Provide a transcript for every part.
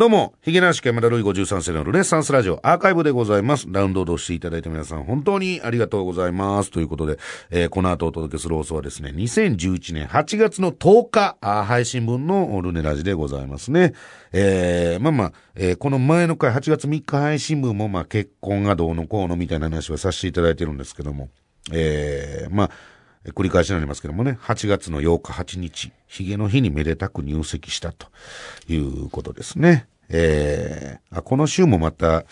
どうも、ヒゲナシケ山田ルイ53世のルネッサンスラジオアーカイブでございます。ダウンロードしていただいた皆さん、本当にありがとうございます。ということで、えーこの後お届けする放送はですね、2011年8月の10日、配信分のルネラジでございますね。えーまあまあ、えーこの前の回8月3日配信分も、まあ結婚がどうのこうのみたいな話はさせていただいてるんですけども、えーまあ、繰り返しになりますけどもね、8月の8日8日、ヒゲの日にめでたく入籍したということですね。えー、あ、この週もまた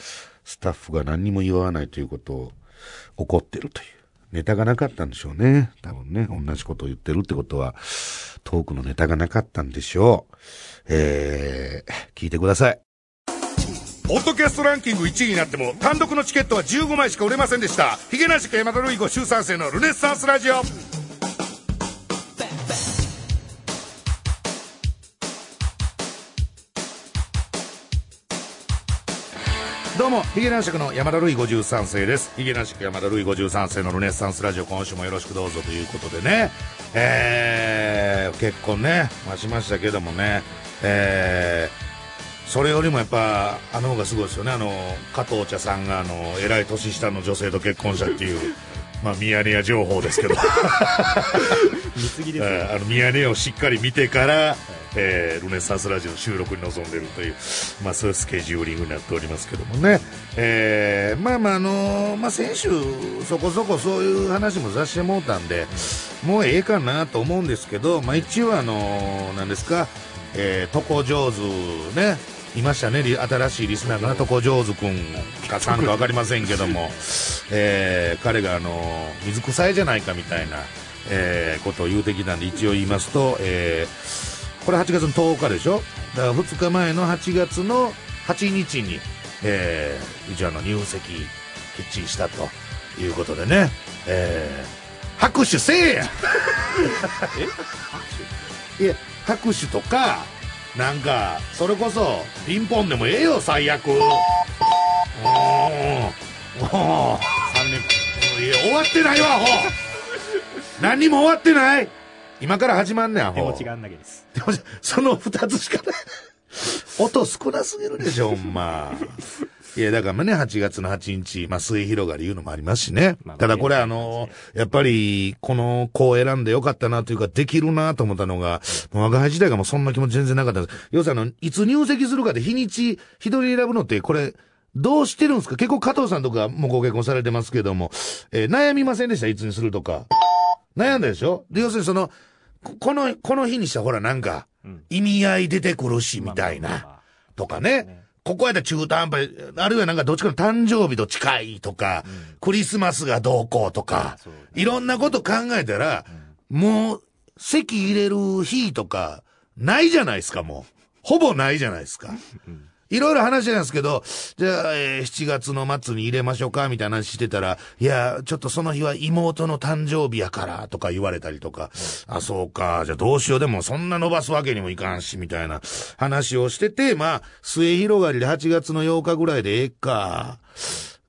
スタッフが何にも言わないということを怒ってるという。ネタがなかったんでしょうね。多分ね、同じことを言ってるってことは、トークのネタがなかったんでしょう。えー、聞いてください。ポッドキャストランキング1位になっても単独のチケットは15枚しか売れませんでした。ヒゲなしか山田ルイ子週3世のルネッサンスラジオ。どうも、ヒゲ男爵の山田るい53世です。ヒゲ男爵山田るい53世のルネッサンスラジオ、今週もよろしくどうぞということでね、えー、結婚ね、まあ、しましたけどもね、えー、それよりもやっぱ、あの方がすごいですよね、あの、加藤茶さんが、あの、偉い年下の女性と結婚したっていう、まあ、ミヤネ屋情報ですけど、貢ぎですよ、えーあのミヤネ屋をしっかり見てから、えールネッサンスラジオの収録に臨んでいるという、まあ、そういうスケジューリングになっておりますけどもね、えーまあまああのーまあ、先週そこそこそういう話もさせてもうたんで、もうええかなと思うんですけど、まあ、一応あのーなんですか、えー、床上手ね、いましたね、新しいリスナーが床上手くんかさんか分かりませんけども、えー彼が、あの水臭いじゃないかみたいな、えーことを言うてきたんで、一応言いますと、えーこれ8月の10日でしょ？だから2日前の8月の8日に、えー一応あの入籍きっちりしたということでね、えー拍手せえや！いや拍手とかなんかそれこそピンポンでもええよ最悪。おーおー3年いや終わってないわアホ。何にも終わってない。今から始まんねんアホ。手持ちがあんだけです。その二つしかない。音少なすぎるでしょ、ほんま。いや、だからね、8月の8日、まあ、末広がりいうのもありますしね。まあただこれまああの、やっぱり、この子を選んでよかったなというか、できるなと思ったのが、もう我が輩時代がもうそんな気持ち全然なかったです。要するにあの、いつ入籍するかで日にち、一人選ぶのって、これ、どうしてるんですか？結構加藤さんとかもうご結婚されてますけども、えー悩みませんでした？いつにするとか。悩んだでしょ？で、要するにその、ここの、この日にしたらほらなんか、意味合い出てくるし、みたいな。とかね。ここやったら中途半端、あるいはなんかどっちかの誕生日と近いとか、クリスマスがどうこうとかいろんなこと考えたら、もう、席入れる日とか、ないじゃないですか、もう。ほぼないじゃないですか。いろいろ話なんですけど、じゃあ、えー7月の末に入れましょうか、みたいな話してたら、いや、ちょっとその日は妹の誕生日やから、とか言われたりとか、あ、そうか、じゃあどうしよう、でもそんな伸ばすわけにもいかんし、みたいな話をしてて、まあ、末広がりで8月の8日ぐらいでええか。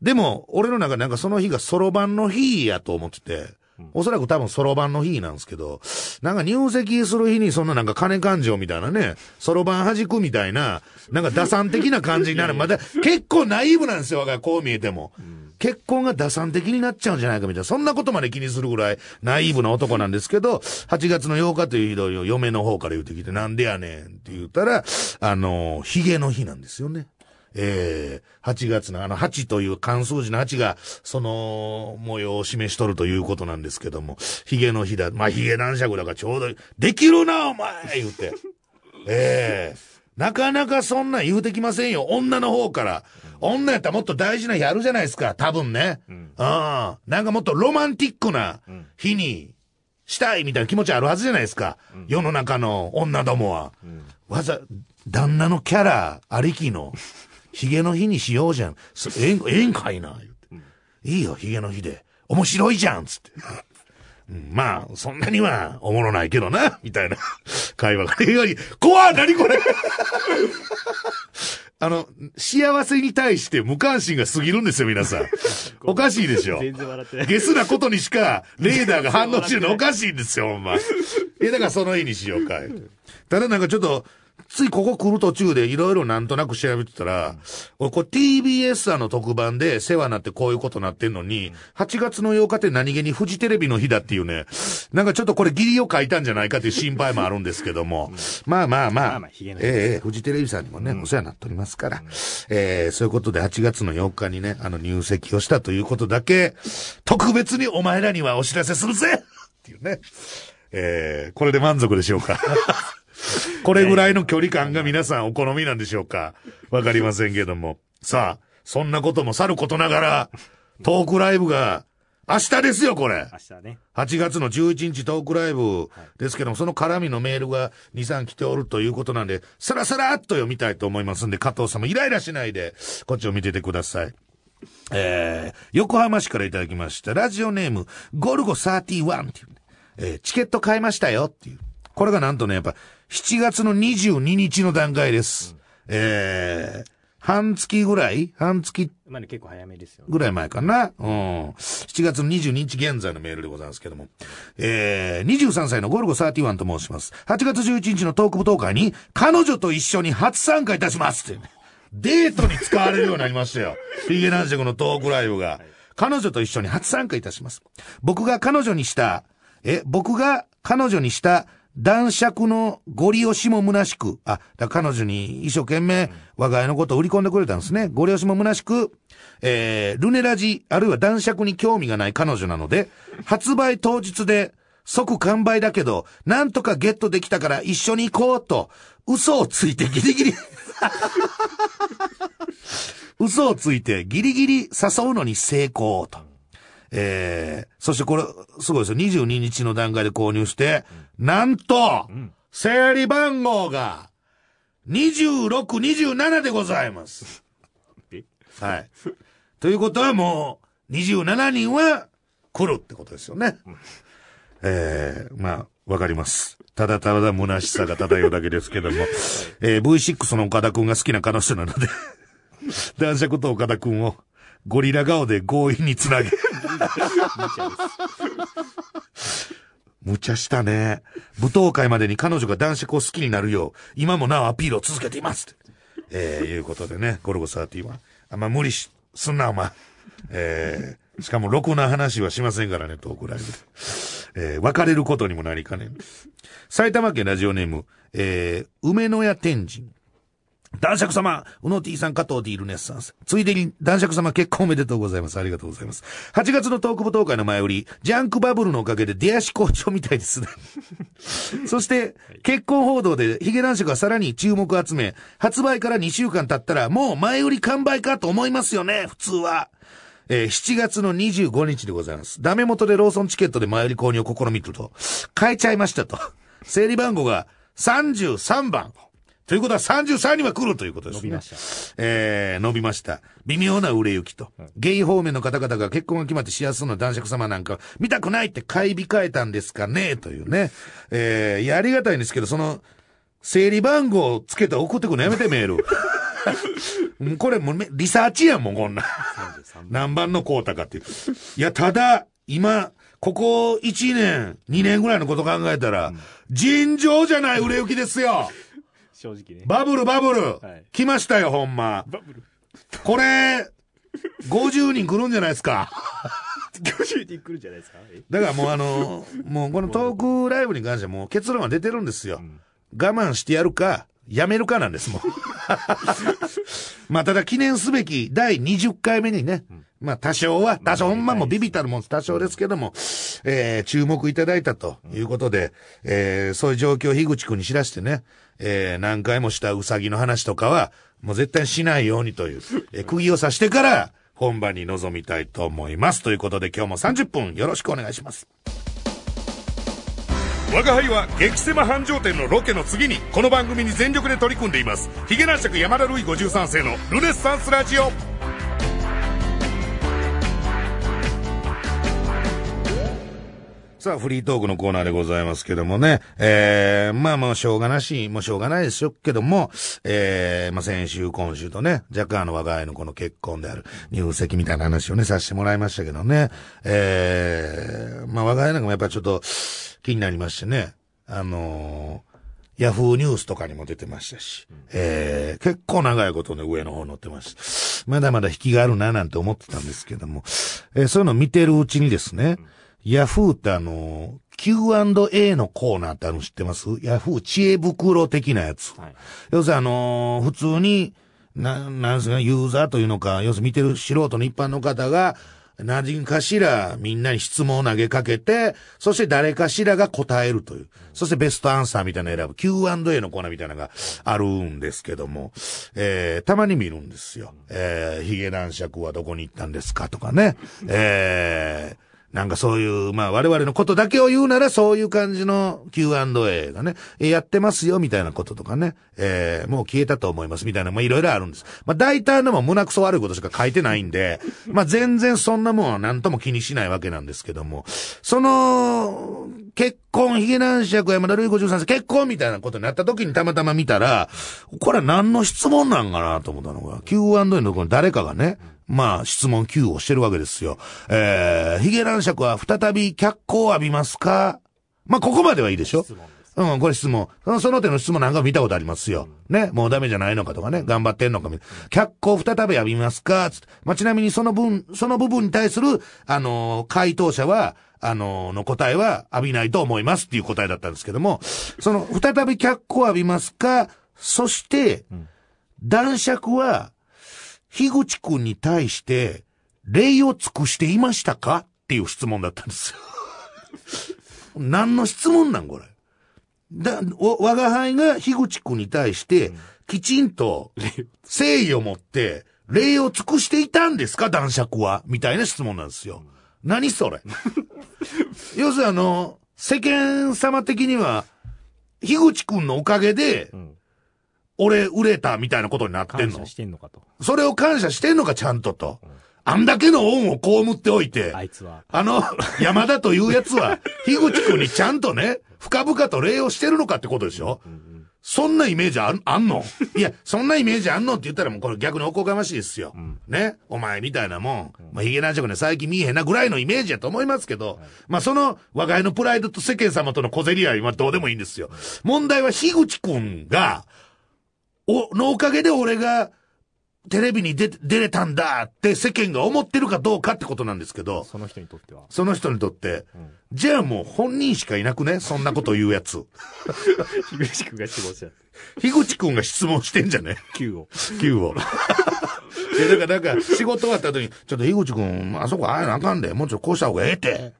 でも、俺の中でなんかその日がそろばんの日やと思ってて、おそらく多分そろばんの日なんですけど、なんか入籍する日にそんななんか金勘定みたいなね、そろばん弾くみたいな、なんか打算的な感じになる。まだ結構ナイーブなんですよ、我がこう見えても。結婚が打算的になっちゃうんじゃないかみたいな、そんなことまで気にするぐらいナイーブな男なんですけど、8月の8日という日を嫁の方から言ってきて、なんでやねんって言ったら、あの、ヒゲの日なんですよね。えー、8月のあの8という関数字の8が、その模様を示しとるということなんですけども、ヒゲの日だ。まあ、ヒゲ男爵だからちょうどできるな、お前言うて。ええなかなかそんなん言うてきませんよ。女の方から。女やったらもっと大事な日あるじゃないですか。多分ね。うん。なんかもっとロマンティックな日にしたいみたいな気持ちあるはずじゃないですか。世の中の女どもは。わざ、旦那のキャラありきの、ヒゲの日にしようじゃん。そええん、ええんかいな、言うて。いいよ、ヒゲの日で。面白いじゃん、つって。うんまあ、そんなにはおもろないけどな、みたいな会話が怖い何これ あの、幸せに対して無関心が過ぎるんですよ、皆さん。おかしいでしょ。全然笑ってないゲスなことにしか、レーダーが反応してるのおかしいんですよ、ほんま。いや、だからその日にしようかい。ただなんかちょっと、ついここ来る途中でいろいろなんとなく調べてたら、俺これ TBS さんの特番で世話になってこういうことなってんのに、8月の8日って何気にフジテレビの日だっていうね、なんかちょっとこれ義理を書いたんじゃないかっていう心配もあるんですけども、まあまあまあ。ええフジテレビさんにもね、お世話になっておりますから、えーそういうことで8月の8日にね、あの入籍をしたということだけ、特別にお前らにはお知らせするぜっていうね。えーこれで満足でしょうか。これぐらいの距離感が皆さんお好みなんでしょうか？わかりませんけども。さあ、そんなこともさることながら、トークライブが明日ですよ、これ。明日ね。8月の11日トークライブですけども、その絡みのメールが2、3来ておるということなんで、さらさらっと読みたいと思いますんで、加藤さんもイライラしないで、こっちを見ててください。えー、横浜市からいただきました。ラジオネーム、ゴルゴ31っていうね、えーチケット買いましたよっていう。これがなんとね、やっぱ、7月の22日の段階です。えー、半月ぐらい？半月まあね、結構早めですよね。ぐらい前かな？うん。7月の22日現在のメールでございますけども。えー、23歳のゴルゴ31と申します。8月11日のトーク舞踏会に、彼女と一緒に初参加いたしますって、ね。デートに使われるようになりましたよ。ヒゲ男爵のトークライブが。彼女と一緒に初参加いたします。僕が彼女にした、え、僕が彼女にした男爵のご利用しも虚しく、あ、だ彼女に一生懸命我が家のことを売り込んでくれたんですね。ご利用しも虚しく、えー、ルネラジ、あるいは男爵に興味がない彼女なので、発売当日で即完売だけど、なんとかゲットできたから一緒に行こうと、嘘をついてギリギリ、嘘をついてギリギリ誘うのに成功と。えー、そしてこれ、すごいですよ。22日の段階で購入して、なんと、整理番号が、26、27でございます。え？はい。ということはもう、27人は来るってことですよね。えー、まあ、わかります。ただただ虚しさが漂うだけですけども、えー、V6 の岡田くんが好きな彼女なので、男爵と岡田くんをゴリラ顔で強引につなげ、無茶したね。舞踏会までに彼女が男爵を好きになるよう、今もなおアピールを続けています。えー、いうことでね、ゴルゴ30は。あんま無理し、すんな、お前。えー、しかも、ろくな話はしませんからね、トークライブで。えー、別れることにもなりかねん。埼玉県ラジオネーム、えー、梅の屋天神。男爵様、うの T さん、加藤 D ルネッサンス。ついでに、男爵様結婚おめでとうございます。ありがとうございます。8月のトーク舞踏会の前売り、ジャンクバブルのおかげで出足好調みたいですね。そして、結婚報道でヒゲ男爵がさらに注目を集め、発売から2週間経ったら、もう前売り完売かと思いますよね、普通は。えー7月の25日でございます。ダメ元でローソンチケットで前売り購入を試みると、変えちゃいましたと。整理番号が33番。ということは33には来るということですね。伸びました。えー、伸びました。微妙な売れ行きと。ゲイ方面の方々が結婚が決まって幸せそうな男爵様なんか見たくないって買い控えたんですかね？というね。えー、いや、ありがたいんですけど、その、整理番号をつけて送ってくるのやめてメール。うんこれもうめリサーチやんもん、こんなん。33何番のこうたかっていう。いや、ただ、今、ここ1年、2年ぐらいのこと考えたら、尋常じゃない売れ行きですよ。正直ね。バブル、バブル。はい来ましたよ、ほんま。バブル。これ、50人来るんじゃないですか。50人来るんじゃないですか？え？だからもうあの、もうこのトークライブに関してはもう結論は出てるんですよ。我慢してやるか、やめるかなんですもん。まあただ記念すべき第20回目にね、まあ多少は、多少ほんまもうビビたるもん多少ですけども、えー、注目いただいたということで、えー、そういう状況を樋口くんに知らせてね、えー、何回もしたウサギの話とかは、もう絶対しないようにという、えー、釘を刺してから、本番に臨みたいと思います。ということで今日も30分よろしくお願いします。我が輩は激狭繁盛店のロケの次にこの番組に全力で取り組んでいますヒゲ男爵山田ルイ53世のルネッサンスラジオさあ、フリートークのコーナーでございますけどもね。えー、まあまあ、しょうがなし、もうしょうがないですよけども、えー、まあ先週、今週とね、若干あの我が家のこの結婚である入籍みたいな話をね、させてもらいましたけどね。えー、まあ我が家なんかもやっぱちょっと気になりましてね。あのーヤフーニュースとかにも出てましたし、えー、結構長いことね、上の方載ってました。まだまだ引きがあるななんて思ってたんですけども、えーそういうのを見てるうちにですね、ヤフーってあの、Q&A のコーナーってあるの知ってます？ヤフー知恵袋的なやつ。はい。要するにあのー普通に、な、なんですか、ユーザーというのか、要するに見てる素人の一般の方が、何かしらみんなに質問を投げかけて、そして誰かしらが答えるという。そしてベストアンサーみたいなの選ぶ Q&A のコーナーみたいなのがあるんですけども、えー、たまに見るんですよ。えー、ヒゲ男爵はどこに行ったんですかとかね。えー、なんかそういう、まあ我々のことだけを言うならそういう感じの Q&A がね、やってますよみたいなこととかね、えーもう消えたと思いますみたいな、まあいろいろあるんです。まあ大体のも胸くそ悪いことしか書いてないんで、まあ全然そんなもんは何とも気にしないわけなんですけども、その、結婚、ヒゲ男爵山田るい53世結婚みたいなことになった時にたまたま見たら、これは何の質問なんかなと思ったのが、Q&A のところに誰かがね、まあ、質問 Q をしてるわけですよ。えー、ヒゲ男爵は再び脚光を浴びますか？まあ、ここまではいいでしょ？うん、これ質問。その手の質問なんか見たことありますよ。ね？もうダメじゃないのかとかね？頑張ってんのかみ脚光再び浴びますか？つって。まあ、ちなみにその分、その部分に対する、あのー回答者は、あのーの答えは浴びないと思いますっていう答えだったんですけども、その、再び脚光浴びますか？そして、男爵は、樋口くんに対して、礼を尽くしていましたか？っていう質問だったんですよ。何の質問なんこれ？だ、お、我が輩が樋口くんに対して、きちんと、誠意を持って、礼を尽くしていたんですか？男爵はみたいな質問なんですよ。何それ？要するにあの、世間様的には、樋口くんのおかげでう、ん。俺売れたみたいなことになってんの？感謝。してんのかと。それを感謝してんのか、ちゃんとと。あんだけの恩を被っておいて、あいつは。あの、山田というやつは、樋口くんにちゃんとね、深々と礼をしてるのかってことでしょ？そんなイメージあんあんの？いや、そんなイメージあんのって言ったらもうこれ逆におこがましいですよ。ね？お前みたいなもん。まあ、ヒゲ男爵ね、最近見えへんなぐらいのイメージやと思いますけど、まあ、その、我が家のプライドと世間様との小競り合いはどうでもいいんですよ。問題は樋口くんが、お、のおかげで俺が、テレビに出、出れたんだって世間が思ってるかどうかってことなんですけど、その人にとっては。その人にとって、じゃあもう本人しかいなくね？そんなこと言うやつ。樋口くんが質問した。樋口くんが質問してんじゃね？Q を。?Q を。いや、だから、なんか、仕事終わった後に、ちょっと樋口くん、あそこああいうのあかんで、もうちょっとこうした方がええって。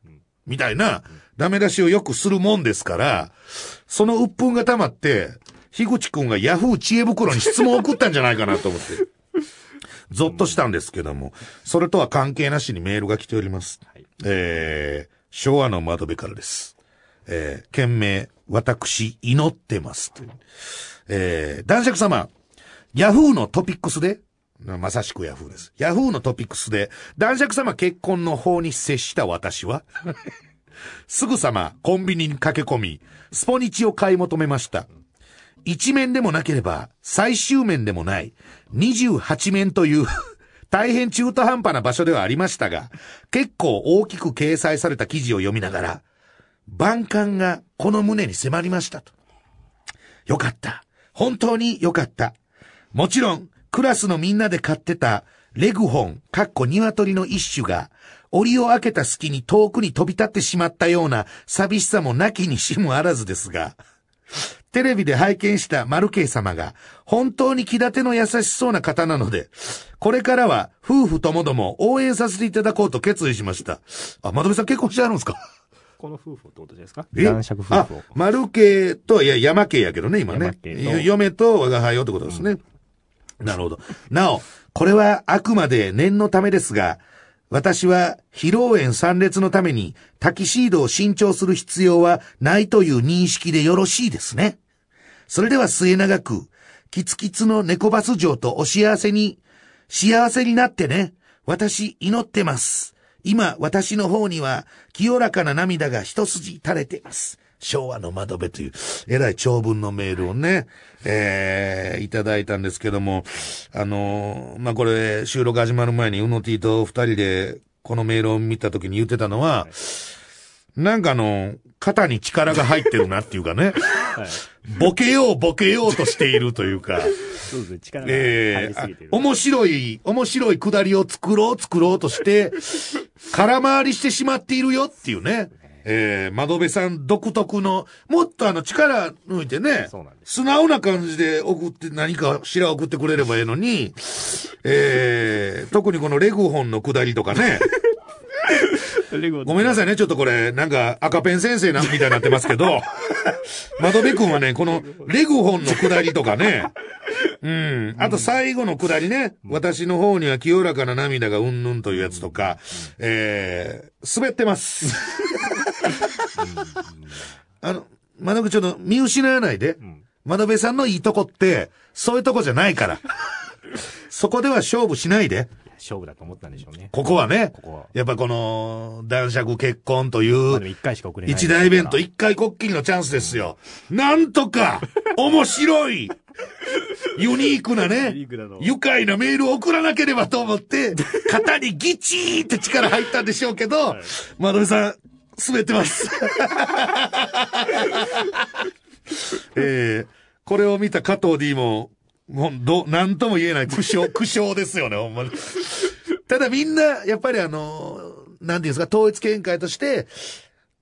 みたいな、ダメ出しをよくするもんですから、その鬱憤が溜まって、樋口くんがヤフー知恵袋に質問を送ったんじゃないかなと思って。ゾッとしたんですけども、それとは関係なしにメールが来ております。はいえー、昭和の窓辺からです。えー、件名、私、祈ってます。というえー、男爵様、ヤフーのトピックスで、まさしくヤフーです。ヤフーのトピックスで、男爵様結婚の方に接した私は、すぐさまコンビニに駆け込み、スポニチを買い求めました。一面でもなければ最終面でもない28面という 大変中途半端な場所ではありましたが、結構大きく掲載された記事を読みながら、万感がこの胸に迫りましたと。よかった。本当によかった。もちろん、クラスのみんなで飼ってたレグホン、かっこ鶏の一種が、檻を開けた隙に遠くに飛び立ってしまったような寂しさもなきにしもあらずですが、テレビで拝見したマルケイ様が本当に気立ての優しそうな方なので、これからは夫婦ともども応援させていただこうと決意しました。あ、まどめさん結婚してあるんですか？この夫婦ってことですか？え？男爵夫婦をあ。、マルケイと、いや、山家やけどね、今ね嫁と我が輩よってことですね。なるほど。なお、これはあくまで念のためですが、私は披露宴参列のためにタキシードを新調する必要はないという認識でよろしいですね。それでは末永く、キツキツの猫バス城とお幸せに、幸せになってね。私祈ってます。今、私の方には、清らかな涙が一筋垂れています。昭和の窓辺という、えらい長文のメールをね、えー、いただいたんですけども、あのーまあ、これ、収録始まる前に、うの T と二人で、このメールを見た時に言ってたのは、なんかあの、肩に力が入ってるなっていうかね、はい。ボケようボケようとしているというか、そうですね。力が入ええりすぎてる。面白い、面白いくだりを作ろう作ろうとして、空回りしてしまっているよっていうね。えー、窓辺さん独特の、もっとあの力抜いてね素直な感じで送って何かしら送ってくれればええのに、えー、特にこのレグホンの下りとかね、ごめんなさいね、ちょっとこれ、なんか赤ペン先生なみたいになってますけど、窓辺くんはね、このレグホンの下りとかね、うん。あと最後の下りね、私の方には清らかな涙がうんぬんというやつとか、えー、滑ってます。あの、窓辺ちょっと見失わないで。ん。窓辺さん。のいいとこって、そういうとこじゃないから。そこでは勝負しないで。勝負だと思ったん。でしょうね。ここはねここは、やっぱこの、男爵結婚という、一回しか送れない。一大イベント、一回こっきりのチャンスですよ。なん。とか、面白い、ユニークなね、愉快なメールを送らなければと思って、肩にギチーって力入ったん。でしょうけど、まどめさん、滑ってます。えー、これを見た加藤 D も、もう、ど、なんとも言えない苦笑、苦笑ですよね、ほんまに。ただみんな、やっぱりあの、なんていうんですか、統一見解として、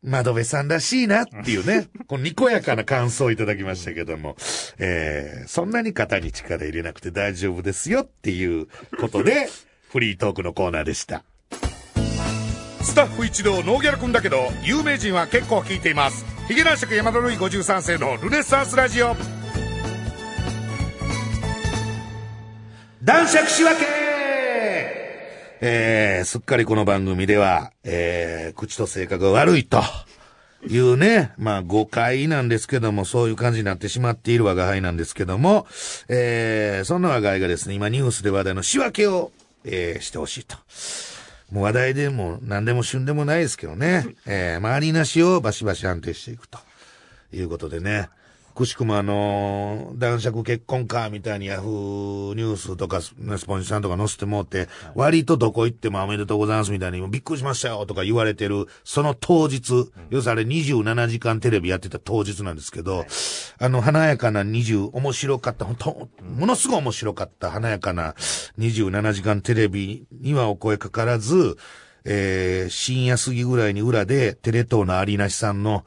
窓辺さんらしいなっていうね、このにこやかな感想をいただきましたけども、えー、そんなに肩に力入れなくて大丈夫ですよっていうことで、フリートークのコーナーでした。スタッフ一同ノーギャルくんだけど、有名人は結構聞いています。ヒゲ男爵山田るい53世のルネッサンスラジオ。男爵仕分けえー、すっかりこの番組では、えー、口と性格が悪いと。いうね、まあ誤解なんですけども、そういう感じになってしまっている我が輩なんですけども、えー、そんな我が輩がですね、今ニュースで話題の仕分けを、えー、してほしいと。もう話題でも何でも旬でもないですけどね、えー、周りなしをバシバシ安定していくということでね、くしくもあの男爵結婚か、みたいにヤフーニュースとか、スポンジさんとか載せてもうて、割とどこ行ってもおめでとうございますみたいに、びっくりしましたよとか言われてる、その当日、要するにあれ27時間テレビやってた当日なんですけど、あの、華やかな20、面白かった、本当ものすごい面白かった華やかな27時間テレビにはお声かからず、えー、深夜過ぎぐらいに裏で、テレ東の有梨さんの、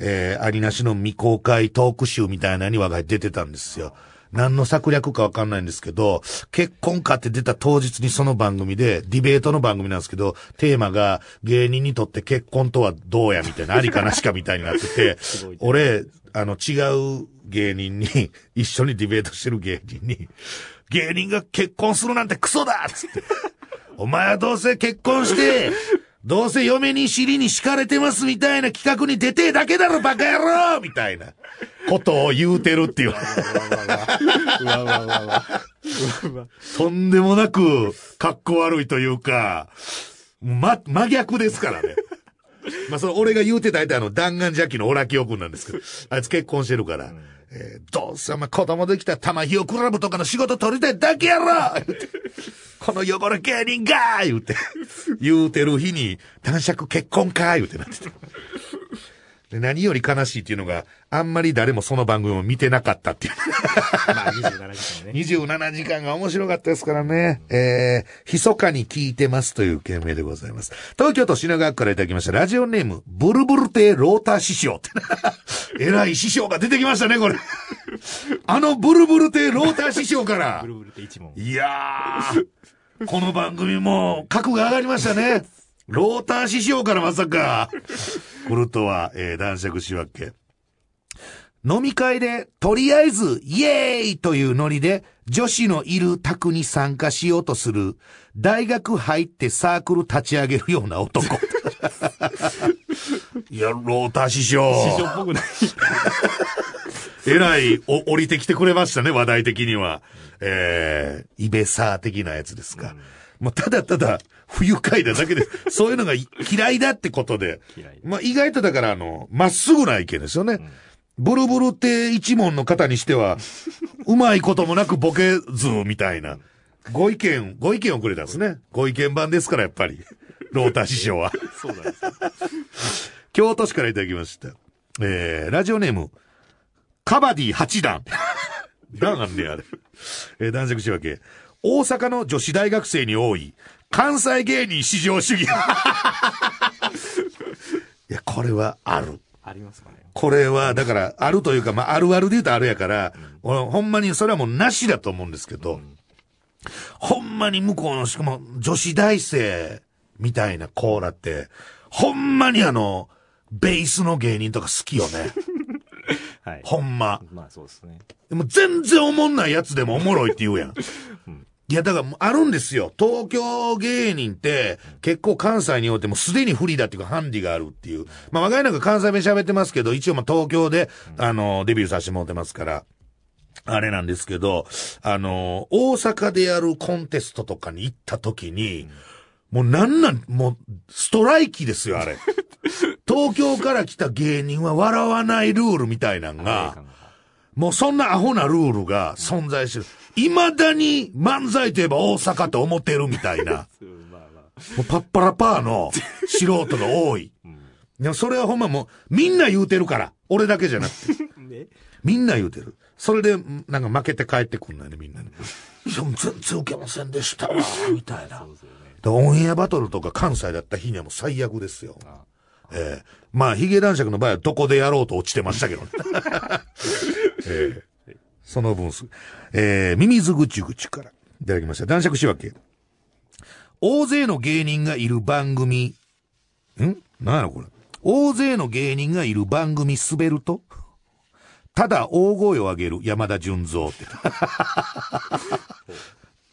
えー、ありなしの未公開トーク集みたいなのに我が家出てたんですよ。何の策略かわかんないんですけど、結婚かって出た当日にその番組で、ディベートの番組なんですけど、テーマが芸人にとって結婚とはどうやみたいな、ありかなしかみたいになってて 俺、あの違う芸人に、一緒にディベートしてる芸人に、芸人が結婚するなんてクソだっつって。お前はどうせ結婚して、どうせ嫁に尻に敷かれてますみたいな企画に出てえだけだろバカ野郎みたいなことを言うてるっていう。とんでもなく、格好悪いというか、ま、真逆ですからね。まあ、その俺が言うてた相手あの、弾丸ジャッキのオラキオ君なんですけど、あいつ結婚してるから、えーどうせお前子供できた玉ひよクラブとかの仕事取りたいだけやろ！う この汚れ芸人が言うて、言うてる日に、男爵結婚か言うてなってて。で何より悲しいっていうのが、あんまり誰もその番組を見てなかったっていう。まあ27時間ね。27時間が面白かったですからね。えー、密かに聞いてますという件名でございます。東京都品川区からいただきました。ラジオネーム、ブルブル亭ローター師匠って。偉い師匠が出てきましたね、これ。あのブルブル亭ローター師匠からブ。ルブルって一問。いやー、この番組も格が上がりましたね。ローター師匠からまさか、来るとは、えー、男爵仕分け。飲み会で、とりあえず、イエーイというノリで、女子のいる宅に参加しようとする、大学入ってサークル立ち上げるような男。いや、ローター師匠。師匠っぽくない。えらい、お、降りてきてくれましたね、話題的には。えー、イベサー的なやつですか。もうただただ、不愉快なだけで、そういうのがい嫌いだってことで。まあ意外とだから、あの、まっすぐな意見ですよね。ブルブルって一問の方にしては、うまいこともなくボケずみたいな。ご意見、ご意見をくれたんですね。ご意見番ですから、やっぱり。ローター師匠は。そうなんですよ。京都市からいただきました。えー、ラジオネーム、カバディ8段。段あんねやあれ。えー、男爵仕分け。大阪の女子大学生に多い、関西芸人至上主義。いや、これはある。ありますかね。これは、だから、あるというか、まあ、あるあるで言うとあるやから、俺ほんまにそれはもうなしだと思うんですけど、ほんまに向こうの、しかも女子大生みたいなコーラって、ほんまにあの、ベースの芸人とか好きよね。はい。ほんま。まあそうですね。でも全然おもんないやつでもおもろいって言うやん。いや、だからあるんですよ。東京芸人って結構関西においてもすでに不利だっていうかハンディがあるっていう。まあ、若いなんか関西弁喋ってますけど、一応まあ東京で、あの、デビューさせてもらってますから。あれなんですけど、あの、大阪でやるコンテストとかに行った時に、もうなんなん、もう、ストライキですよ、あれ。東京から来た芸人は笑わないルールみたいなんが、もうそんなアホなルールが存在してる。未だに漫才といえば大阪と思ってるみたいな。もうパッパラパーの素人が多い。いや、それはほんまもう、みんな言うてるから。俺だけじゃなくて。ね。みんな言うてる。それで、なんか負けて帰ってくんのよね、みんなに。いや、全然受けませんでしたわ、みたいな。でオンエアバトルとか関西だった日にはもう最悪ですよ。あええまあ、ヒゲ男爵の場合はどこでやろうと落ちてましたけどね。ええその分す、えー、ミミズぐちぐちからいただきました。男爵仕分け。大勢の芸人がいる番組、ん？なんやろこれ。大勢の芸人がいる番組滑るとただ大声を上げる山田純三って。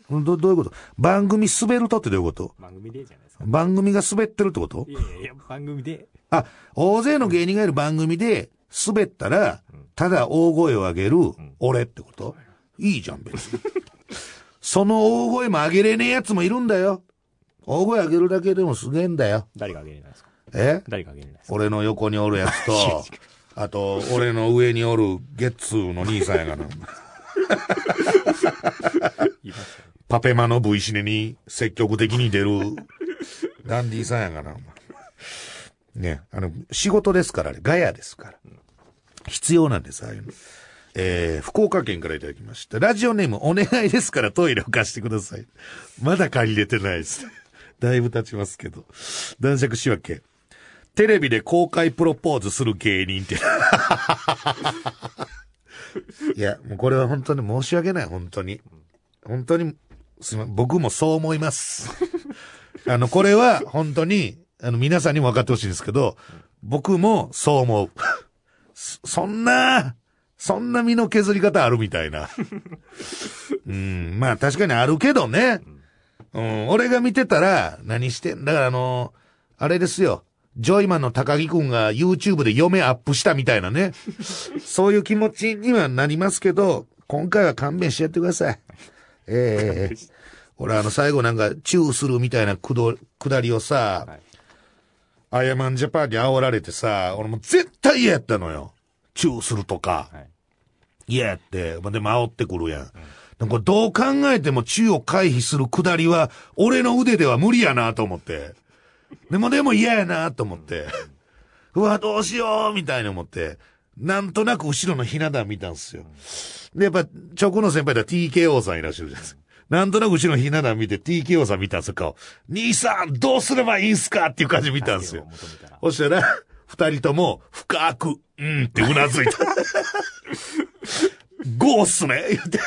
ど、どういうこと？番組滑るとってどういうこと？番組でじゃないですか。番組が滑ってるってこと？いやいや、番組で。あ、大勢の芸人がいる番組で滑ったら、ただ大声を上げる俺ってこと？いいじゃん、別に。その大声も上げれねえやつもいるんだよ。大声上げるだけでもすげえんだよ。誰があげれないですか？え？誰があげれないですか？俺の横におるやつと、あと、俺の上におるゲッツーの兄さんやがな。パペマの V シネに積極的に出るダンディさんやがな。ね、あの、仕事ですからね、ガヤですから。必要なんです、ああいうの。えー、福岡県からいただきました。ラジオネームお願いですからトイレを貸してください。まだ借りれてないです。だいぶ経ちますけど。男爵仕分け。テレビで公開プロポーズする芸人って。いや、もうこれは本当に申し訳ない、本当に。本当に、すいません、僕もそう思います。あの、これは本当に、あの、皆さんにも分かってほしいんですけど、僕もそう思う。そそんな、そんな身の削り方あるみたいな。うん、まあ確かにあるけどね。うん、俺が見てたら、何してんだからあの、あれですよ。ジョイマンの高木くんが YouTube で嫁アップしたみたいなね。そういう気持ちにはなりますけど、今回は勘弁してやってください。ええええ俺あの最後なんかチューするみたいなくど、くだりをさ、はいアヤマンジャパンに煽られてさ、俺もう絶対嫌やったのよ。チューするとか。はい。嫌やって、まあ、でも煽ってくるやん。なんかどう考えてもチューを回避するくだりは、俺の腕では無理やなと思って。でもでも嫌やなと思って。うわ、どうしようみたいに思って。なんとなく後ろのひな壇見たんすよ。で、やっぱ、直の先輩だ TKO さんいらっしゃるじゃないですか。なんとなく後ろのひな壇見て TKO さん見たんですよ、顔。兄さん、どうすればいいんすかっていう感じ見たんですよ。そしたら、二人とも深く、うんってうなずいた。ゴーっすね言って。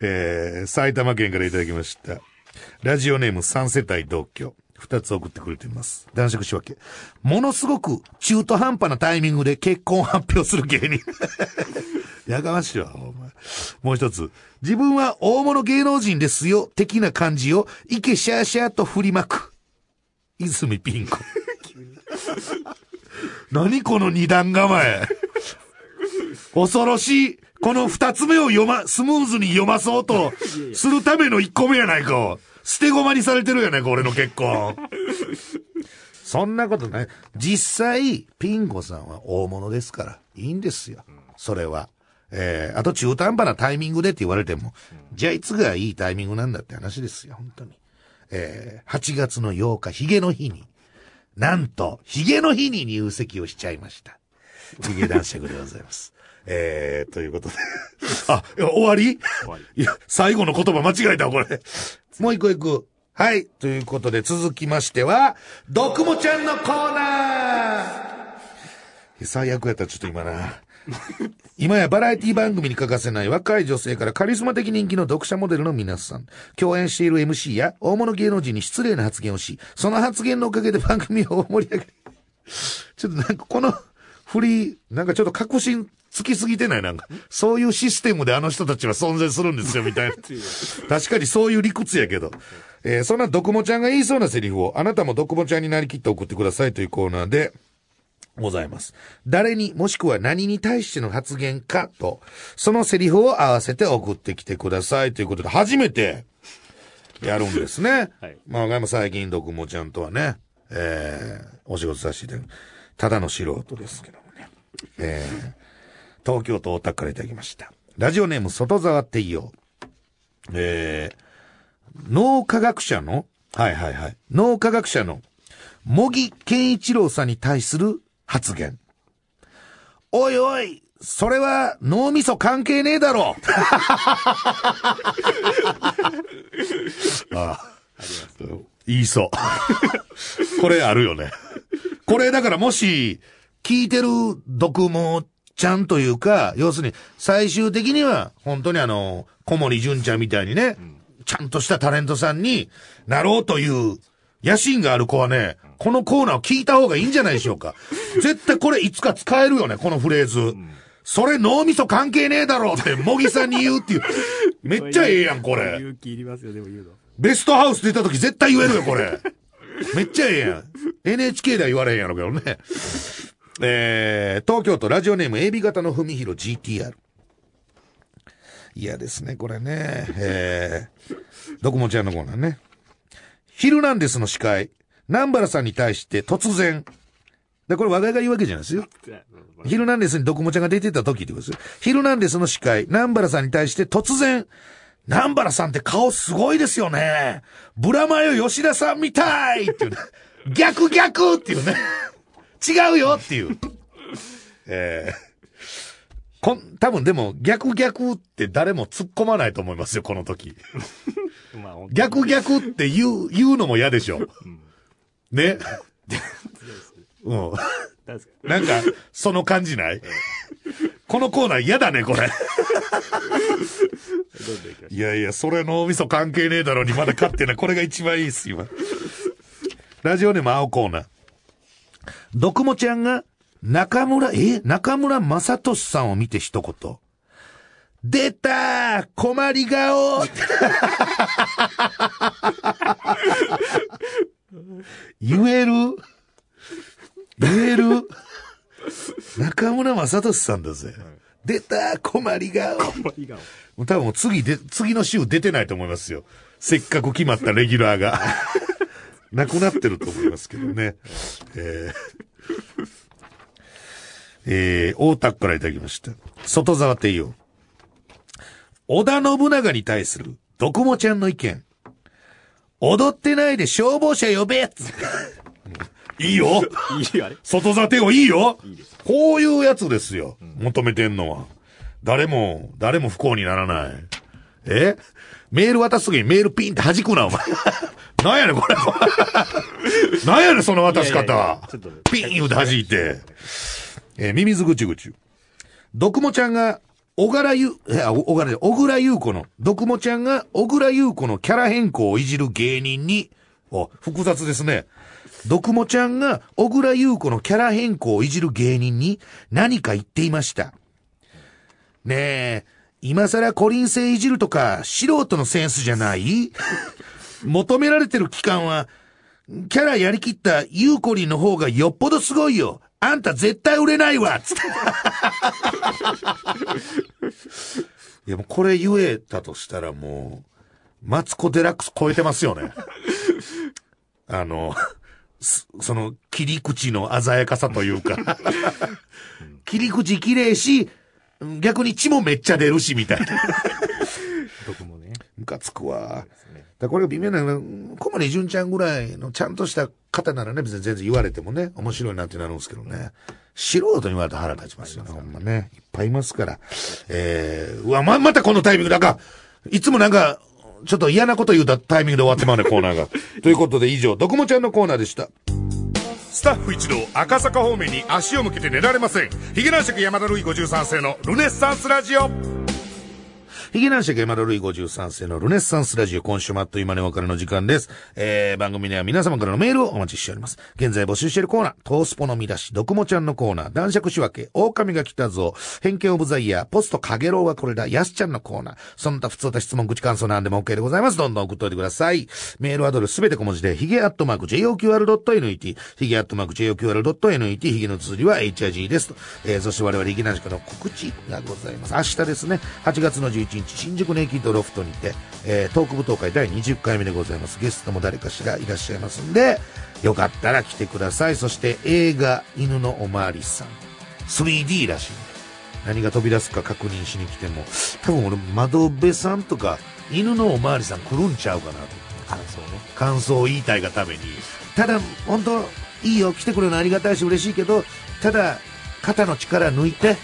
えー、埼玉県からいただきました。ラジオネーム三世帯同居。二つ送ってくれています。男爵仕分け。ものすごく中途半端なタイミングで結婚を発表する芸人。やかましいわ、お前。もう一つ。自分は大物芸能人ですよ、的な感じを、イケシャーシャーと振りまく。泉ピン子。何この二段構え。恐ろしい。この二つ目を読ま、スムーズに読まそうとするための一個目やないか。捨て駒にされてるやないか、俺の結婚。そんなことない。実際、ピン子さんは大物ですから、いいんですよ。それは。えー、あと中途半端なタイミングでって言われても、じゃあいつがいいタイミングなんだって話ですよ、本当に。えー、8月の8日、ヒゲの日に、なんと、ヒゲの日に入籍をしちゃいました。ヒゲ男爵でございます。えー、ということで。あ、終わり？終わりいや、最後の言葉間違えた、これ。もう一個いく。はい。ということで、続きましては、ドクモちゃんのコーナー最悪やった、ちょっと今な。今やバラエティ番組に欠かせない若い女性からカリスマ的人気の読者モデルの皆さん。共演している MC や大物芸能人に失礼な発言をし、その発言のおかげで番組を盛り上げる。ちょっとなんかこの振り、なんかちょっと確信つきすぎてない？なんか。そういうシステムであの人たちは存在するんですよ、みたいな。確かにそういう理屈やけど。えーそんなドクモちゃんが言いそうなセリフを、あなたもドクモちゃんになりきって送ってくださいというコーナーで、ございます。誰にもしくは何に対しての発言かと、そのセリフを合わせて送ってきてくださいということで、初めてやるんですね。はいまあ、我々も最近ドクモちゃんとはね、えー、お仕事させていただく、ただの素人ですけどもね。えー、東京都大田区からいただきました。ラジオネーム外沢っていいよ。えー、脳科学者の、はいはいはい。脳科学者の、茂木健一郎さんに対する発言。おいおい、それは脳みそ関係ねえだろ ああ言いそう。これあるよね。これだからもし、聞いてる読もちゃんというか、要するに最終的には本当にあの、小森純ちゃんみたいにね、ちゃんとしたタレントさんになろうという野心がある子はね、このコーナーを聞いた方がいいんじゃないでしょうか。絶対これいつか使えるよね、このフレーズ。それ脳みそ関係ねえだろって、茂木さんに言うっていう。めっちゃええやん、これ。勇気いりますよ、でも言うの。ベストハウス出た時絶対言えるよ、これ。めっちゃええやん。NHK では言われへんやろうけどね。えー、東京都ラジオネーム AB 型の文弘 GTR。嫌ですね、これね。えー、ドコモちゃんのコーナーね。ヒルナンデスの司会、南原さんに対して突然、で、これ我が家が言うわけじゃないですよ。ヒルナンデスにドコモちゃんが出てた時ってことですよ。ヒルナンデスの司会、南原さんに対して突然、南原さんって顔すごいですよね。ブラマヨ吉田さんみたいっていうね。逆逆っていうね。違うよっていう。えーこん、多分でも逆逆って誰も突っ込まないと思いますよ、この時。逆逆って言う、言うのも嫌でしょ。ね。うん。確かに。なんか、その感じない？このコーナー嫌だね、これ。いやいや、それ脳みそ関係ねえだろうにまだ勝ってない。これが一番いいっす、今。ラジオネーム青コーナー。ドクモちゃんが中村、え？中村正俊さんを見て一言。出たー困り顔言える？言える？中村正俊さんだぜ。出たー困り顔た。笑顔。多分もう次で、次の週出てないと思いますよ。せっかく決まったレギュラーが。なくなってると思いますけどね。えー、えー、大田区からいただきました。外沢帝王。織田信長に対するドコモちゃんの意見。踊ってないで消防車呼べっつって いいよいいよ、あれ。外座帝王いいよいいです。こういうやつですよ。求めてんのは。誰も、誰も不幸にならない。え？メール渡すときにメールピンって弾くな、お前。なんやねん、これ。なんやねん、その渡しいやいやい方や。ピン言うて弾いて。えー、ミミズぐちゅぐちゅ。ドクモちゃんが、小倉ゆ、え、あ、小倉で、小倉優子の、ドクモちゃんが小倉優子のキャラ変更をいじる芸人に、お、複雑ですね。ドクモちゃんが小倉優子のキャラ変更をいじる芸人に何か言っていました。ねえ、今更コリン星いじるとか素人のセンスじゃない？求められてる期間は、キャラやりきったユーコリンの方がよっぽどすごいよ。あんた絶対売れないわつって。いやもうこれ言えたとしたらもう、マツコデラックス超えてますよね。あの、すその切り口の鮮やかさというか。切り口綺麗し、逆に血もめっちゃ出るしみたいな。僕もね。ムカつくわ。だからこれが微妙なの小森純ちゃんぐらいのちゃんとした方ならね、別に全然言われてもね、面白いなってなるんですけどね。素人に言われたら腹立ちますよね、ほんまね。いっぱいいますから。えー、うわ、ま、またこのタイミングだか、いつもなんか、ちょっと嫌なこと言うたタイミングで終わってまうね、コーナーが。ということで以上、ドクモちゃんのコーナーでした。スタッフ一同赤坂方面に足を向けて寝られませんヒゲ男爵山田ルイ53世のルネッサンスラジオヒゲ男爵山田ルイ53世のルネッサンスラジオ今週もあっという間にお別れの時間です。えー、番組では皆様からのメールをお待ちしております。現在募集しているコーナー、トースポの見出し、ドクモちゃんのコーナー、男爵仕分け、狼が来たぞ、偏見オブザイヤー、ポストかげろうはこれだ、ヤスちゃんのコーナー、その他普通た質問、口感想なんでも OK でございます。どんどん送っておいてください。メールアドレスすべて小文字で、ヒゲアットマーク JOQR.net、ヒゲアットマーク JOQR.net、ヒゲの綴りは HIG ですと。えー、そして我々ヒゲ男爵の告知がございます。明日ですね、8月の11日、新宿ネイキッドロフトにて、えー、トーク舞踏会第20回目でございます。ゲストも誰かしらいらっしゃいますんで、よかったら来てください。そして映画、犬のおまわりさん、3D らしいんで、何が飛び出すか確認しに来ても、多分俺、窓辺さんとか、犬のおまわりさん来るんちゃうかなと。感想ね。感想を言いたいがために。ただ、本当いいよ、来てくれるのありがたいし嬉しいけど、ただ、肩の力抜いて、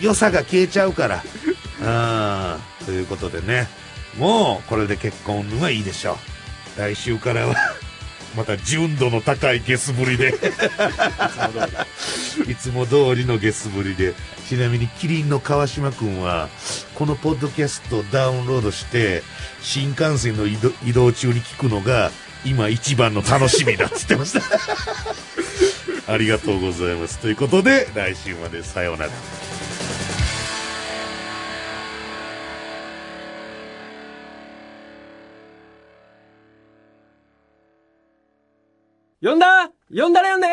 良さが消えちゃうから。あーということでね、もう、これで結婚運はいいでしょう。来週からは、また純度の高いゲスぶりで。いつも通りのゲスぶりで。ちなみに、キリンの川島くんは、このポッドキャストダウンロードして、新幹線の移動移動中に聞くのが、今一番の楽しみだっつってました。ありがとうございます。ということで、来週までさようなら。呼んだ？呼んだら呼んで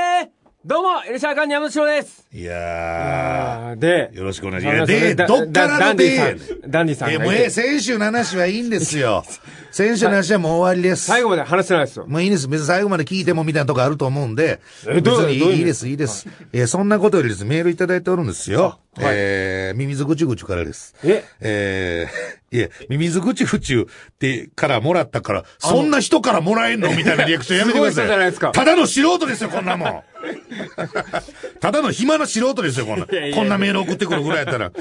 どうも、エルシャーカンニ山本翔です。いやあーでー、、よろしくお願いします。で、どっからのダンディでさん、ダンディさんえ、もうええ、先週の話はいいんですよ。先週の話はもう終わりです。最後まで話してないですよ。もういいです。別に最後まで聞いてもみたいなとこあると思うんで。えどう別にいういいです、いいです。えーそんなことよりです、メールいただいておるんですよ。あはいえー、ミミズぐちゅぐちゅからです。え？えー、いえ、ミミズぐちゅぐちゅってからもらったから、そんな人からもらえんの？みたいなリアクションやめてください。すごい人じゃないですかただの素人ですよ、こんなもん。ただの暇な素人ですよ、こんな。いやいやこんなメール送ってくるぐらいやったら。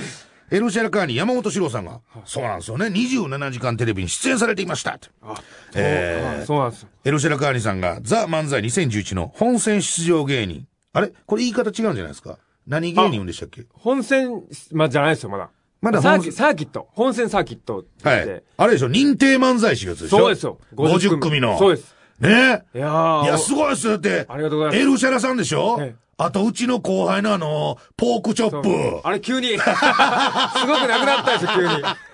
エルシャラカーに山本史郎さんが、そうなんですよね、27時間テレビに出演されていましたって。えーあそうなんですよ。エルシェラカーニさんが、ザ・漫才2011の本戦出場芸人。あれ？これ言い方違うんじゃないですか？何芸人でしたっけ？本戦、まあ、じゃないですよ、まだ。まだ本サーキサーキット。本戦サーキットって言って。はい。あれでしょ？認定漫才師のやつでしょ？そうですよ50 50組の。そうです。ね？いやーいや、すごいですよ。だって、ありがとうございますエルシャラさんでしょ？ええあと、うちの後輩のあの、ポークチョップ。あれ急に、すごくなくなったんですよ、急に。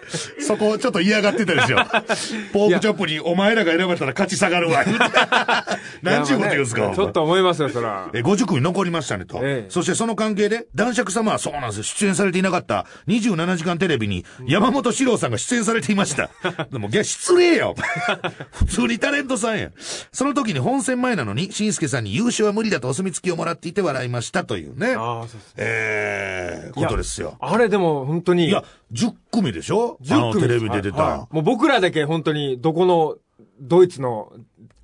そこちょっと嫌がってたですよ。ポークチョップにお前らが選ばれたら勝ち下がるわ。何ちゅうこと言うんですか。ねちょっと思いますよ、そら。え、50組残りましたねと。ええそしてその関係で、男爵様はそうなんですよ。出演されていなかった27時間テレビに山本史郎さんが出演されていました。でも、いや、失礼よ。普通にタレントさんや。その時に本戦前なのに、しんすけさんに優勝は無理だとお墨付きをもらっていて笑いましたというね。ああ、そうです。ええことですよ。あれでも本当に。いや、10組でしょあ10の組テレビで出た。もう僕らだけ本当に、どこの、ドイツの、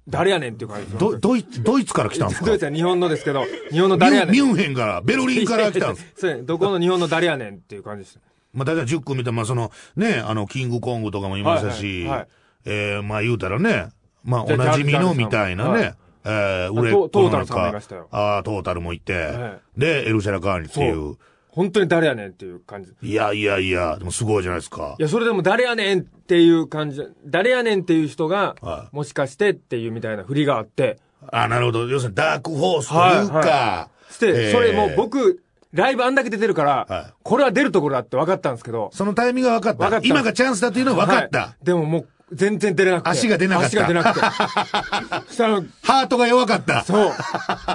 誰やねんっていう感じですど、ドイツ、ドイツから来たんですか？ドイツは日本のですけど、日本のミ誰やねん。ミュンヘンから、ベルリンから来たんです。そうどこの日本の誰やねんっていう感じです。まあ、大体10組で、まあ、その、ね、あの、キングコングとかもいましたし、はいはいはいえーまあ、言うたらね、まあ、おなじみのみたいなね、はいえー売れっト子なのかああ、トータルもいて、はで、エルシャラカーニっていう。本当に誰やねんっていう感じ。いいやいやいや、でもすごいじゃないですか。や、それでも誰やねんっていう感じ。誰やねんっていう人がは、いもしかしてっていうみたいな振りがあって、あなるほど。要するにダークホースというか、はして、えーそれもう僕、ライブあんだけ出てるから、はいこれは出るところだって分かったんですけど、そのタイミングが分かった。分かった今がチャンスだというのは分かった。はいでももう、全然出れなくて。足が出なかった足が出なくて。そしたら、ハートが弱かった。そう、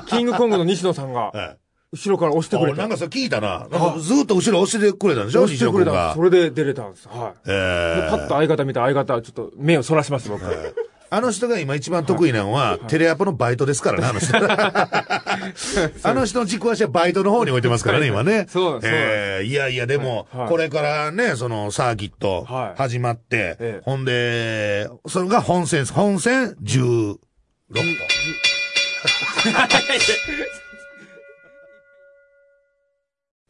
キングコングの西野さんが、はい後ろから押してくれた。あなんかそれ聞いたな。なんかずっと後ろ押してくれたんでしょ？押してくれた。それで出れたんです。はい。えーでパッと相方見たら相方はちょっと目をそらしました、僕。あの人が今一番得意なのは、テレアポのバイトですからね、あの人。あの人の軸足はバイトの方に置いてますからね、今ね。そうですえーいやいや、でも、はいはいこれからね、そのサーキットはい始まって、ええほんで、それが本戦、本戦16と。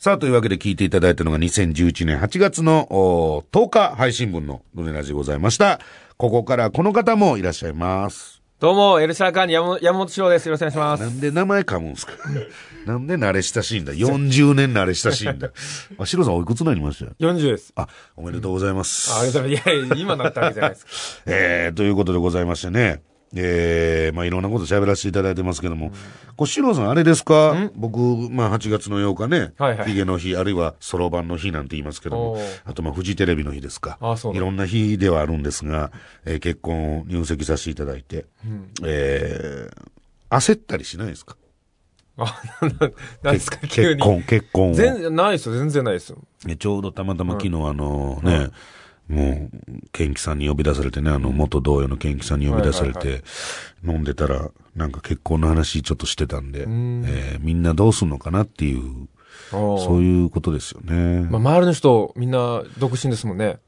さあ、というわけで聞いていただいたのが2011年8月のお10日配信分のルネラジでございました。ここからこの方もいらっしゃいます。どうも、エルシャーカーニ山本山本翔です。よろしくお願いします。なんで名前噛むんすか？なんで慣れ親しいんだ ?40 年慣れ親しいんだ？あ、シロさんおいくつになりました？40です。あ、おめでとうございます。あありがとうございます。いやいや、今なったわけじゃないですか。えー、ということでございましてね。えー、まあいろんなこと喋らせていただいてますけども、これ、シロさんあれですか？僕、まあ8月の8日ね、はいはい。ヒゲの日、あるいはそろばんの日なんて言いますけども。あとまあフジテレビの日ですか。あそういろんな日ではあるんですが、えー結婚を入籍させていただいて、えー、焦ったりしないですか？あ、なんだ、なんですか、急に。結婚、結婚を。全然ないですよ、全然ないですよ。ねちょうどたまたま昨日あのね、もう、ケンキさんに呼び出されてね、あの、元同様のケンキさんに呼び出されて、飲んでたら、なんか結婚の話ちょっとしてたんで、えーみんなどうすんのかなっていう、そそういうことですよね。まあ、周りの人、みんな独身ですもんね。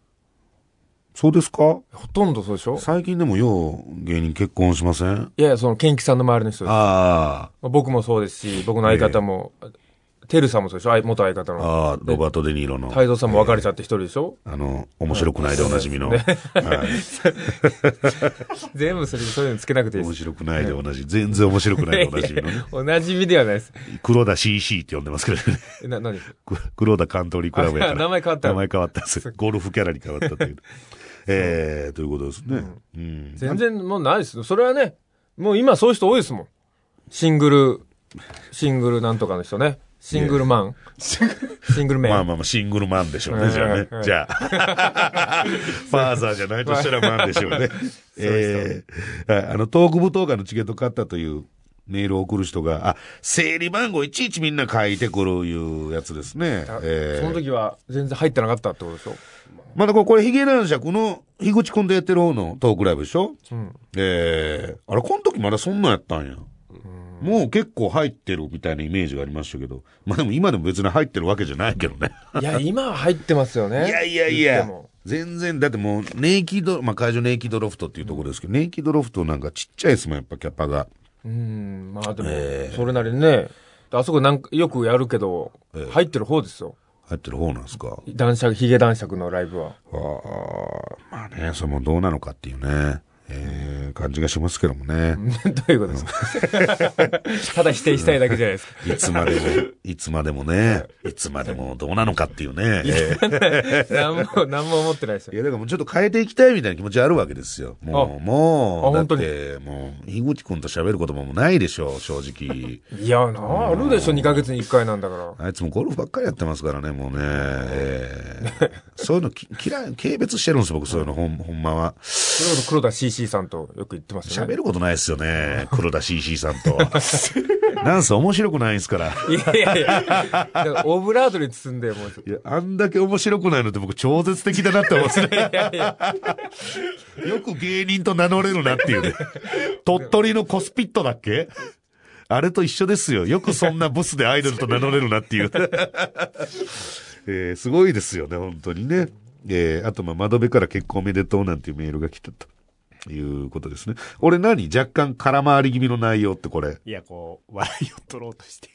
そうですか？ほとんどそうでしょ？最近でもよう芸人結婚しません？いやいや、その、ケンキさんの周りの人です。あまあ僕もそうですし、僕の相方も、テルさんもそうでしょ？元相方あ、の。ああ、ロバート・デ・ニーロの。太蔵さんも別れちゃって一人でしょ？あの、面白くないでおなじみの。はい 全部それでそういうのつけなくていいです。面白くないで同じ。全然面白くないでおなじみのね。おなじみではないです。黒田 CC って呼んでますけどね。えな、何？く黒田カントリークラブやから。あ名前変わった名前変わったんです。ゴルフキャラに変わったという。えー、ということですね。うん。全然もうないですよ。それはね、もう今そういう人多いですもん。シングル、シングルなんとかの人ね。シングルマン。シングルメン。まあまあまあ、シングルマンでしょうね、うんじゃあねう。んじゃあ。ファーザーじゃないとしたらマンでしょうね。えーはいあの、トーク舞踏会のチケット買ったというメールを送る人が、あ、整理番号いちいちみんな書いてくるいうやつですね。えーその時は全然入ってなかったってことでしょ？まだこれ、ヒゲ男爵の、樋口くんでやってる方のトークライブでしょ？うん。ええあれ、この時まだそんなんやったんや。もう結構入ってるみたいなイメージがありましたけど。まあでも今でも別に入ってるわけじゃないけどね。いや、今は入ってますよね。いやいやいや。全然、だってもう、ネイキッド、まあ会場ネイキッドロフトっていうところですけど、ネイキッドロフトなんかちっちゃいですもん、やっぱキャパが。うん、まあでもえ、それなりにね、あそこなんかよくやるけど、入ってる方ですよ。入ってる方なんですか？男爵、ヒゲ男爵のライブは。ああ、まあね、それもどうなのかっていうね、ええ感じがしますけどもね。どういうことですか？ただ否定したいだけじゃないですか。いつまでも、いつまでもね、いつまでもどうなのかっていうね。ええ何も、何も思ってないですよ。いや、だからもうちょっと変えていきたいみたいな気持ちあるわけですよ。もう、あもう、だって、もう、樋口くんと喋ることもないでしょう、正直。いや、なあるでしょ、2ヶ月に1回なんだから。あいつもゴルフばっかりやってますからね、もうね。ええ そういうのき嫌い、軽蔑してるんです、僕、そういうの、ほん、ほんまは。それこそ黒田 CC さんとよく言ってますよね。喋ることないですよね、黒田 CC さんと。なんせ面白くないんですから。いやいやいや、オブラートに包んで、もう。いや、あんだけ面白くないのって僕超絶的だなって思うんですね。いやいや、よく芸人と名乗れるなっていうね。鳥取のコスピットだっけ？あれと一緒ですよ。よくそんなブスでアイドルと名乗れるなっていう。えーすごいですよね、本当にね。えーあと、まあ、窓辺から結婚おめでとうなんていうメールが来たと。いうことですね。俺何？若干空回り気味の内容ってこれ。いや、こう、笑いを取ろうとして。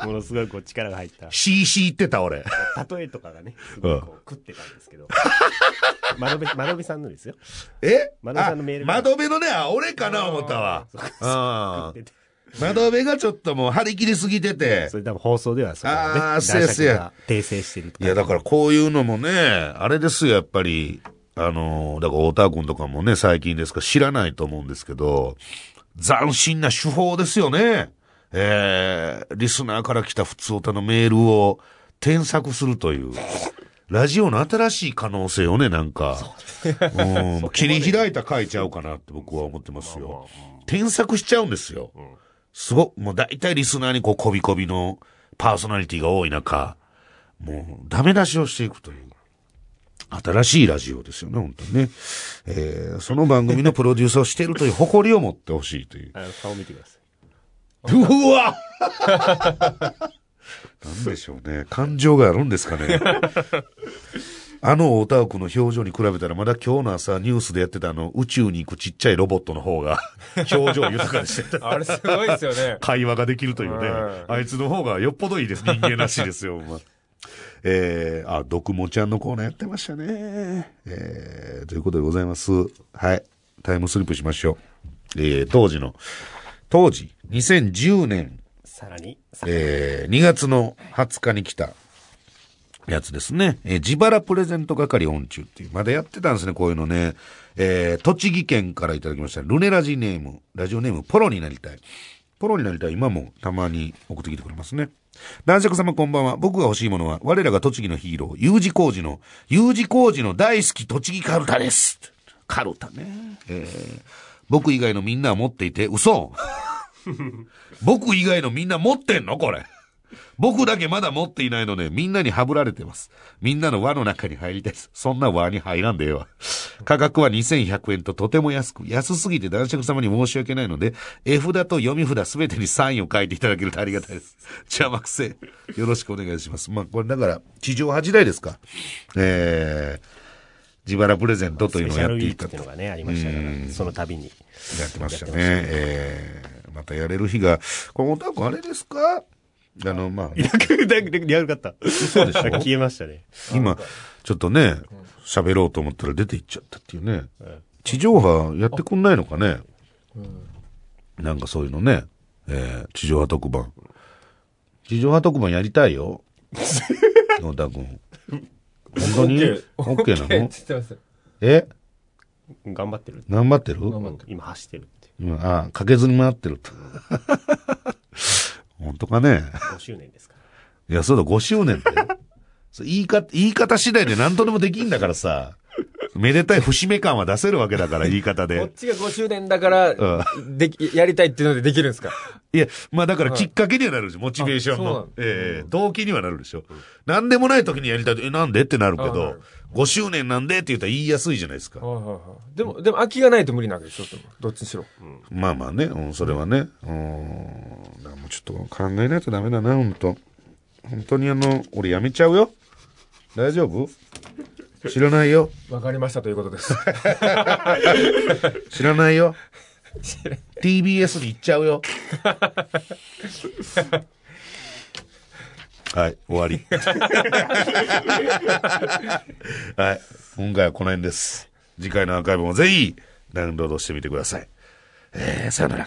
ものすごいこう力が入った。CC 言ってた俺。例えとかがね、すごいこう食ってたんですけど。窓辺、窓辺さんのですよ。え？窓辺さんのメール窓辺のね、あ、俺かな思ったわ。窓辺がちょっともう張り切りすぎててそ。れ多分放送ではそれはね、あーそうやそうや訂正してるとか。いや、だからこういうのもね、あれですよ、やっぱり。あの、だから太田君とかもね、最近ですか知らないと思うんですけど、斬新な手法ですよね。えー、リスナーから来た普通歌のメールを添削するという。ラジオの新しい可能性をね、なんか、うん、切り開いた書いちゃうかなって僕は思ってますよ。添削しちゃうんですよ。すごもう大体リスナーにこう、こびこびのパーソナリティが多い中、もう、ダメ出しをしていくという。新しいラジオですよね、本当にね。えー、その番組のプロデュースをしているという誇りを持ってほしいという。あの顔見てください。うわ なんでしょうね。感情があるんですかね。あの大田区の表情に比べたら、まだ今日の朝ニュースでやってたあの宇宙に行くちっちゃいロボットの方が 表情豊かにしてた。あれすごいですよね。会話ができるというねう。んあいつの方がよっぽどいいです。人間らしいですよ。まあえー、あ、ドクモちゃんのコーナーやってましたね。えー、ということでございます。はい。タイムスリップしましょう。えー、当時の、当時、2010年、さらに、えー、2月の20日に来たやつですね。えー自腹プレゼント係音中っていう。まだやってたんですね、こういうのね。えー、栃木県からいただきました。ルネラジネーム、ラジオネーム、ポロになりたい。ポロになりたい、今もたまに送ってきてくれますね。男爵様こんばんは。僕が欲しいものは、我らが栃木のヒーロー、U 字工事の、U 字工事の大好き栃木カルタです。カルタね。えー、僕以外のみんなは持っていて、嘘僕以外のみんな持ってんのこれ。僕だけまだ持っていないので、みんなにはぶられてます。みんなの輪の中に入りたいです。そんな輪に入らんでええわ。価格は2100円ととても安く、安すぎて男爵様に申し訳ないので、絵札と読み札すべてにサインを書いていただけるとありがたいです。邪魔くせえ。よろしくお願いします。まあ、これだから、地上波時代ですか。えー、自腹プレゼントというのをやっていたとークっていうのがね、ありましたから、その度に。やってましたね。えー、またやれる日が、これ、おたくあれですか？あの、まあ、リアル、リアルかった。嘘でしょ消えましたね。今、ちょっとね、喋ろうと思ったら出て行っちゃったっていうね。地上波やってくんないのかね。なんかそういうのね。えー、地上波特番。地上波特番やりたいよ。野田君。本当に OK ?OK なの。え頑張ってる。頑張ってる今走ってるって。今、あ、かけずに回ってる。本当かね？5周年ですかいや、そうだ、5周年って。言い方、言い方次第で何とでもできんだからさ。めでたい節目感は出せるわけだから、言い方こっで。ちが5周年だから、でき、やりたいっていうのでできるんですか？いや、まあだからきっかけにはなるでしょ、モチベーションのの。ええ動機にはなるでしょ。なんでもない時にやりたいと、え、なんで？ってなるけど、5周年なんでって言ったら言いやすいじゃないですか。はいはいはい。でも、でも空きがないと無理なわけでしょどっちにしろ。まあまあね、うん、それはね。うん。だからもうちょっと考えないとダメだな、本当本当にあの、俺やめちゃうよ。大丈夫？知らないよ。わかりましたということです。知らないよ。TBS に行っちゃうよ。はい、終わり。はい、今回はこの辺です。次回のアーカイブもぜひダウンロードしてみてください。えー、さよなら。